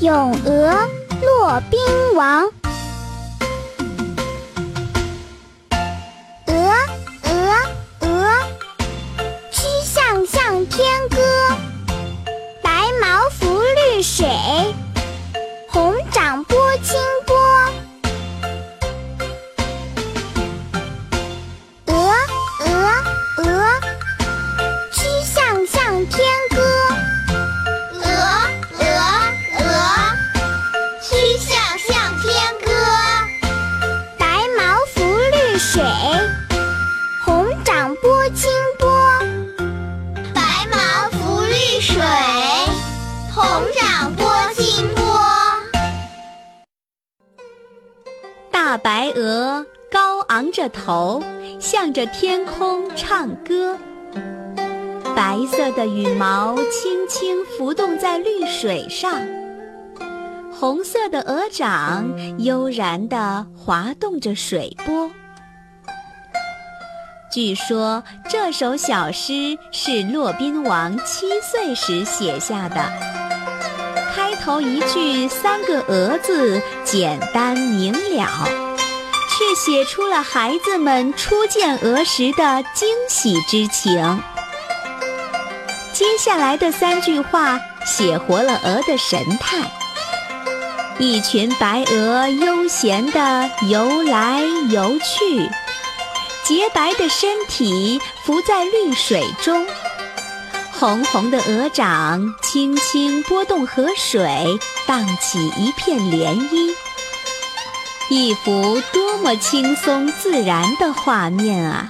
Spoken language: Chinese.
咏鹅·骆宾王。水，红掌拨清波。白毛浮绿水，红掌拨清波。大白鹅高昂着头，向着天空唱歌。白色的羽毛轻轻浮动在绿水上，红色的鹅掌悠然地滑动着水波。据说这首小诗是骆宾王七岁时写下的。开头一句三个“鹅”字简单明了，却写出了孩子们初见鹅时的惊喜之情。接下来的三句话写活了鹅的神态：一群白鹅悠闲地游来游去。洁白的身体浮在绿水中，红红的鹅掌轻轻拨动河水，荡起一片涟漪。一幅多么轻松自然的画面啊！